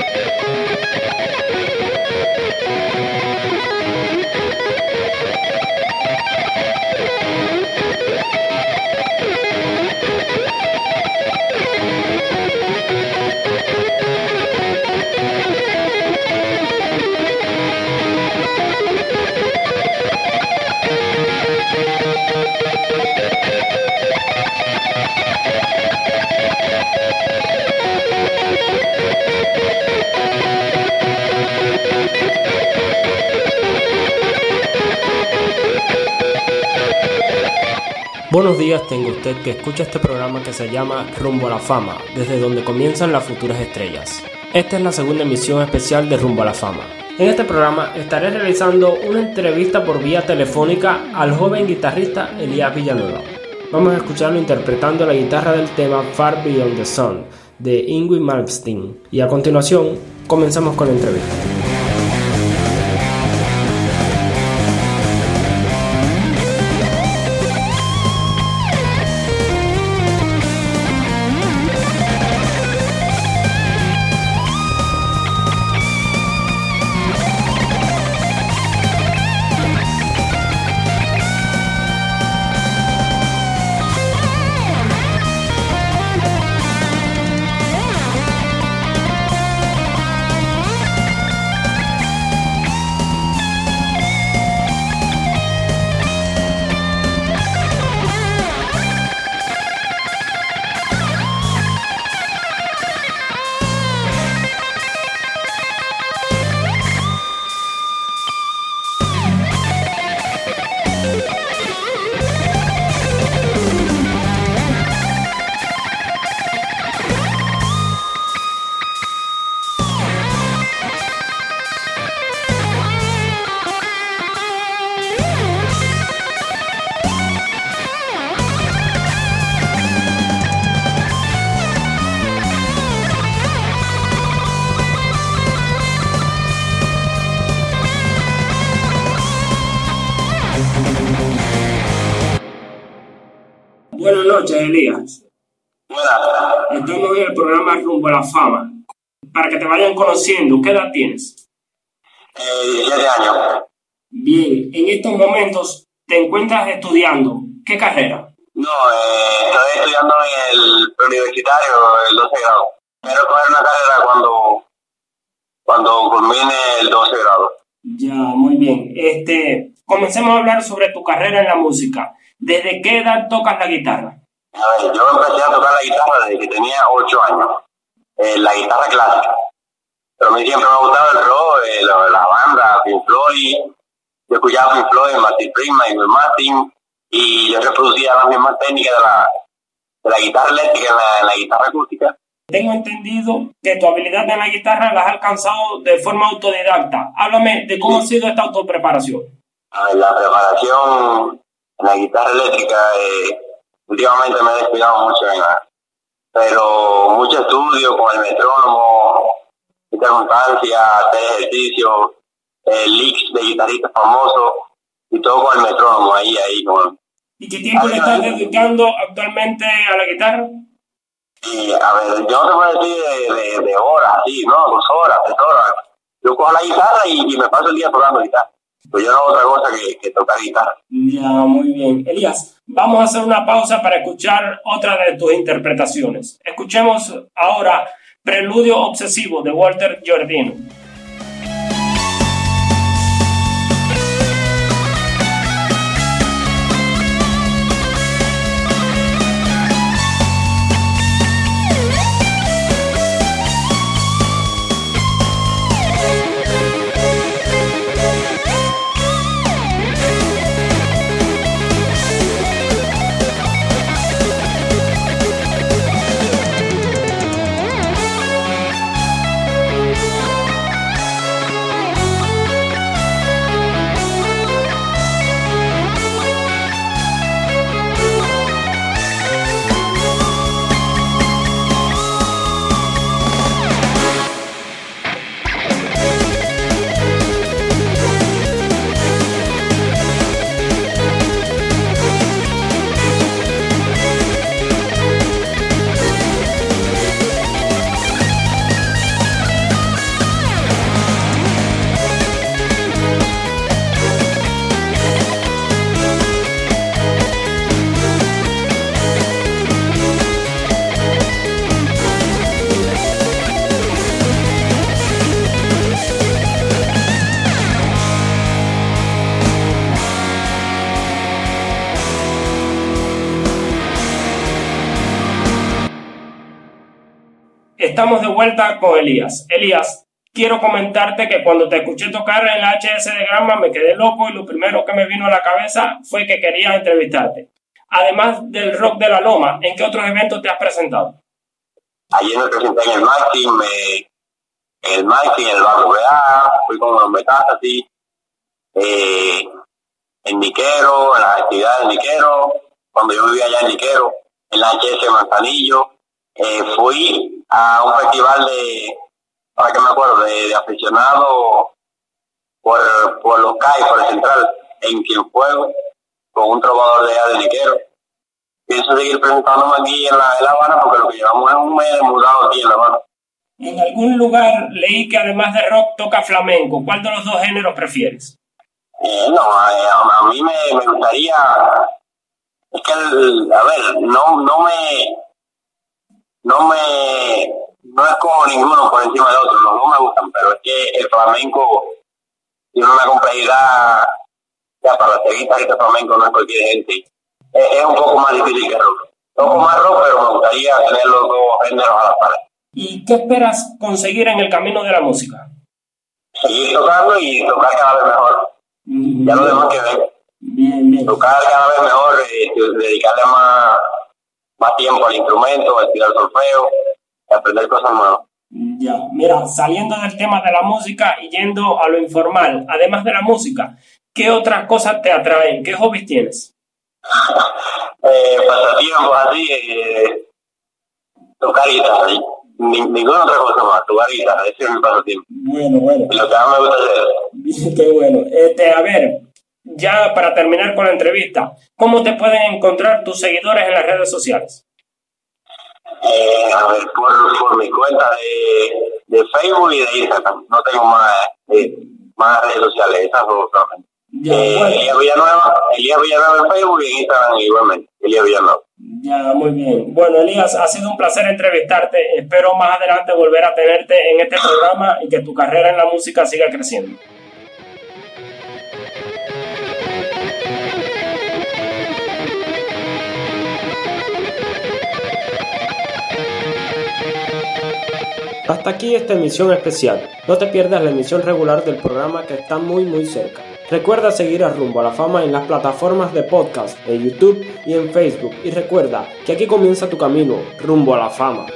ハハハハ! Buenos días tengo usted que escucha este programa que se llama Rumbo a la Fama, desde donde comienzan las futuras estrellas. Esta es la segunda emisión especial de Rumbo a la Fama. En este programa estaré realizando una entrevista por vía telefónica al joven guitarrista Elías Villanueva. Vamos a escucharlo interpretando la guitarra del tema Far Beyond the Sun de Ingrid Malmsteen. Y a continuación, comenzamos con la entrevista. Noches, Elías. Buenas. Estamos en el programa Rumbo a la Fama. Para que te vayan conociendo, ¿qué edad tienes? Eh, 17 años. Bien, en estos momentos te encuentras estudiando. ¿Qué carrera? No, eh, estoy estudiando en el preuniversitario, el 12 grado. Quiero coger una carrera cuando, cuando culmine el 12 grado. Ya, muy bien. Este, comencemos a hablar sobre tu carrera en la música. ¿Desde qué edad tocas la guitarra? A ver, yo empecé a tocar la guitarra desde que tenía 8 años. Eh, la guitarra clásica. Pero a mí siempre me ha gustado el rock, eh, la, la banda, Pink Floyd. Yo escuchaba Pink Floyd, Martin Friedman, Michael Martin. Y yo reproducía las mismas técnicas de la, de la guitarra eléctrica en la, en la guitarra acústica. Tengo entendido que tu habilidad en la guitarra la has alcanzado de forma autodidacta. Háblame de cómo ha sido esta autopreparación. A ver, la preparación en la guitarra eléctrica, eh, últimamente me he descuidado mucho pero mucho estudio con el metrónomo, constancia, hacer ejercicios, eh, leaks de guitarristas famosos y todo con el metrónomo ahí, ahí, con, ¿Y qué tiempo le estás dedicando actualmente a la guitarra? y a ver, yo no te puedo decir de, de, de horas, así, ¿no? Dos horas, tres horas. Yo cojo la guitarra y, y me paso el día tocando guitarra. Pues yo no hago otra cosa que, que tocar guitarra. Ya, muy bien. Elías, vamos a hacer una pausa para escuchar otra de tus interpretaciones. Escuchemos ahora Preludio Obsesivo de Walter Giordino. Estamos de vuelta con Elías. Elías, quiero comentarte que cuando te escuché tocar en la HS de Gramma me quedé loco y lo primero que me vino a la cabeza fue que quería entrevistarte. además del rock de la Loma, ¿en qué otros eventos te has presentado? Ayer me presenté en el Maxi, en el Maxi, en el Barrio Real, fui con los Metástasis, eh, en Niquero, en las actividades de Niquero, cuando yo vivía allá en Niquero, en la HS Manzanillo, eh, fui a un festival de, ahora que me acuerdo, de, aficionados por, por los CAI, por el Central, en Quien con un trovador de allá de Niquero. Pienso seguir presentándome aquí en la, en la Habana porque lo que llevamos es un mes mudado aquí en La Habana. En algún lugar leí que además de rock toca flamenco. ¿Cuál de los dos géneros prefieres? Eh, no, a, mí me, me, gustaría, es que, a ver, no, no me, no me, no escojo ninguno por encima de otro, los dos me gustan, pero es que el flamenco tiene una complejidad, ya para seguir este flamenco no es cualquier gente, es, un poco más difícil que el rock. Un poco más rock, pero me gustaría tener los dos géneros a la par. ¿Y qué esperas conseguir en el camino de la música? Seguir tocando y tocar cada vez mejor ya lo demás que ver. Bien, bien. Tocar cada vez mejor, eh, dedicarle más, más tiempo al instrumento, a estudiar solfeo, y aprender cosas nuevas. Ya, mira, saliendo del tema de la música y yendo a lo informal, además de la música, ¿qué otras cosas te atraen? ¿Qué hobbies tienes? eh, pasatiempos así, eh, tocar guitarra, ninguna otra cosa más, tocar guitarra, ese es mi pasatiempo. Bueno, bueno. Y lo que más me gusta hacer. Qué bueno. Este, a ver, ya para terminar con la entrevista, ¿cómo te pueden encontrar tus seguidores en las redes sociales? Eh, a ver, por, por mi cuenta de, de, Facebook y de Instagram. No tengo más, eh, más redes sociales, esas dos solamente. Ya, eh, bueno. Elías Villanueva, Elías Villanueva en Facebook y en Instagram igualmente, Elías Villanueva. Ya, muy bien. Bueno, Elías, ha sido un placer entrevistarte. Espero más adelante volver a tenerte en este programa y que tu carrera en la música siga creciendo. Hasta aquí esta emisión especial. No te pierdas la emisión regular del programa que está muy muy cerca. Recuerda seguir a Rumbo a la Fama en las plataformas de podcast, en YouTube y en Facebook. Y recuerda que aquí comienza tu camino rumbo a la fama.